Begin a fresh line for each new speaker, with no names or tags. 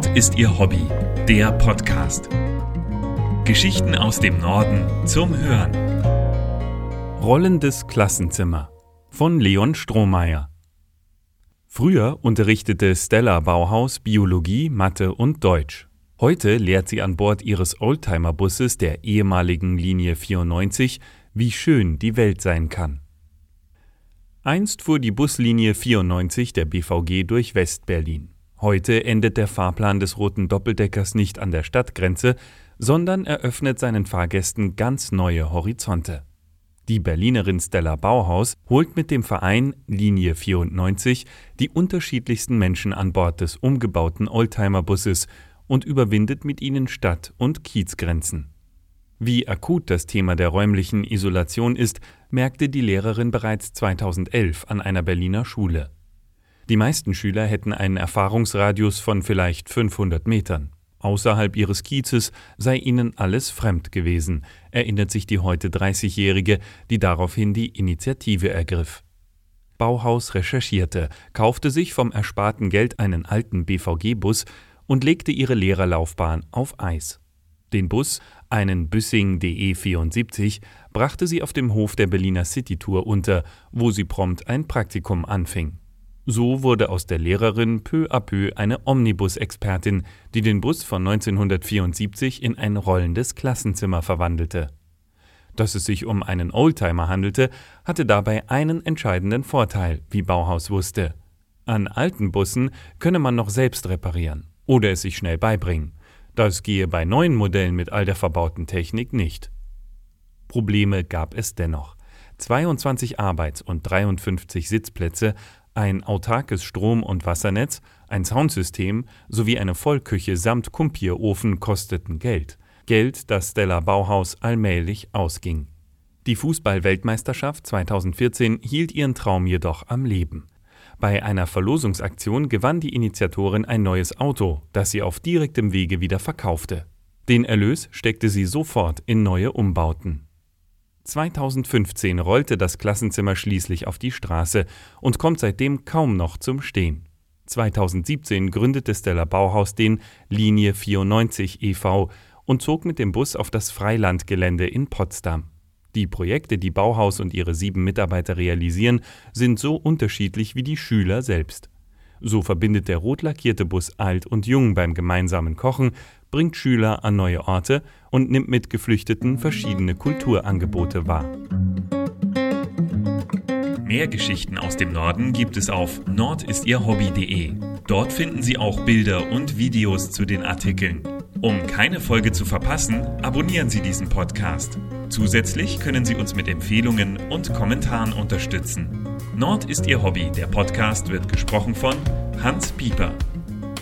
Nord ist ihr Hobby, der Podcast. Geschichten aus dem Norden zum Hören.
Rollendes Klassenzimmer von Leon Strohmeier. Früher unterrichtete Stella Bauhaus Biologie, Mathe und Deutsch. Heute lehrt sie an Bord ihres Oldtimer-Busses der ehemaligen Linie 94, wie schön die Welt sein kann. Einst fuhr die Buslinie 94 der BVG durch Westberlin. Heute endet der Fahrplan des roten Doppeldeckers nicht an der Stadtgrenze, sondern eröffnet seinen Fahrgästen ganz neue Horizonte. Die Berlinerin Stella Bauhaus holt mit dem Verein Linie 94 die unterschiedlichsten Menschen an Bord des umgebauten Oldtimer-Busses und überwindet mit ihnen Stadt- und Kiezgrenzen. Wie akut das Thema der räumlichen Isolation ist, merkte die Lehrerin bereits 2011 an einer Berliner Schule. Die meisten Schüler hätten einen Erfahrungsradius von vielleicht 500 Metern. Außerhalb ihres Kiezes sei ihnen alles fremd gewesen, erinnert sich die heute 30-Jährige, die daraufhin die Initiative ergriff. Bauhaus recherchierte, kaufte sich vom ersparten Geld einen alten BVG-Bus und legte ihre Lehrerlaufbahn auf Eis. Den Bus, einen Büssing DE 74, brachte sie auf dem Hof der Berliner City Tour unter, wo sie prompt ein Praktikum anfing. So wurde aus der Lehrerin peu à peu eine Omnibus-Expertin, die den Bus von 1974 in ein rollendes Klassenzimmer verwandelte. Dass es sich um einen Oldtimer handelte, hatte dabei einen entscheidenden Vorteil, wie Bauhaus wusste. An alten Bussen könne man noch selbst reparieren oder es sich schnell beibringen. Das gehe bei neuen Modellen mit all der verbauten Technik nicht. Probleme gab es dennoch. 22 Arbeits- und 53 Sitzplätze, ein autarkes Strom- und Wassernetz, ein Soundsystem sowie eine Vollküche samt Kumpierofen kosteten Geld. Geld, das Stella Bauhaus allmählich ausging. Die Fußball-Weltmeisterschaft 2014 hielt ihren Traum jedoch am Leben. Bei einer Verlosungsaktion gewann die Initiatorin ein neues Auto, das sie auf direktem Wege wieder verkaufte. Den Erlös steckte sie sofort in neue Umbauten. 2015 rollte das Klassenzimmer schließlich auf die Straße und kommt seitdem kaum noch zum Stehen. 2017 gründete Stella Bauhaus den Linie 94 e.V. und zog mit dem Bus auf das Freilandgelände in Potsdam. Die Projekte, die Bauhaus und ihre sieben Mitarbeiter realisieren, sind so unterschiedlich wie die Schüler selbst. So verbindet der rot lackierte Bus alt und jung beim gemeinsamen Kochen, bringt Schüler an neue Orte und nimmt mit Geflüchteten verschiedene Kulturangebote wahr.
Mehr Geschichten aus dem Norden gibt es auf nordistierhobby.de. Dort finden Sie auch Bilder und Videos zu den Artikeln. Um keine Folge zu verpassen, abonnieren Sie diesen Podcast. Zusätzlich können Sie uns mit Empfehlungen und Kommentaren unterstützen. Nord ist Ihr Hobby. Der Podcast wird gesprochen von Hans Pieper.